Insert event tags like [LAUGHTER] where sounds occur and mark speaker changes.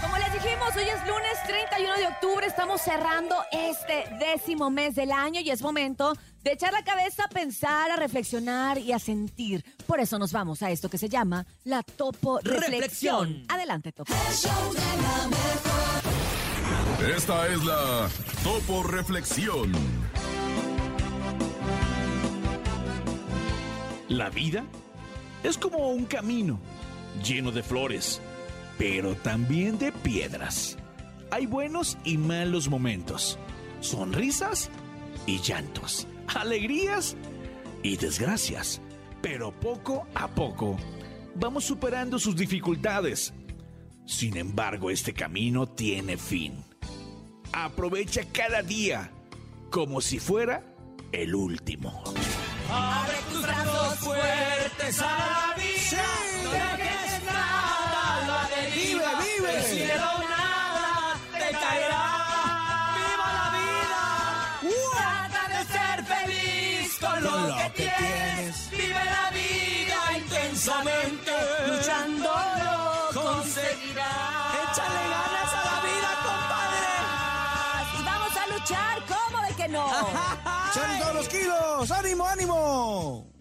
Speaker 1: Como les dijimos, hoy es lunes 31 de octubre, estamos cerrando este décimo mes del año y es momento de echar la cabeza a pensar, a reflexionar y a sentir. Por eso nos vamos a esto que se llama la Topo Reflexión.
Speaker 2: Reflexión.
Speaker 1: Adelante, Topo.
Speaker 3: Esta es la Topo Reflexión.
Speaker 2: La vida es como un camino lleno de flores, pero también de piedras. Hay buenos y malos momentos, sonrisas y llantos, alegrías y desgracias, pero poco a poco vamos superando sus dificultades. Sin embargo, este camino tiene fin. Aprovecha cada día como si fuera el último.
Speaker 4: Abre Trata de ser feliz con lo,
Speaker 5: lo
Speaker 4: que,
Speaker 5: que
Speaker 4: tienes.
Speaker 5: tienes.
Speaker 4: Vive la vida intensamente. Luchando lo conseguirás.
Speaker 5: Échale ganas a la vida,
Speaker 1: Y vamos a luchar, ¿cómo de que no? [LAUGHS]
Speaker 5: ¡Son todos los kilos! ¡Ánimo, ánimo!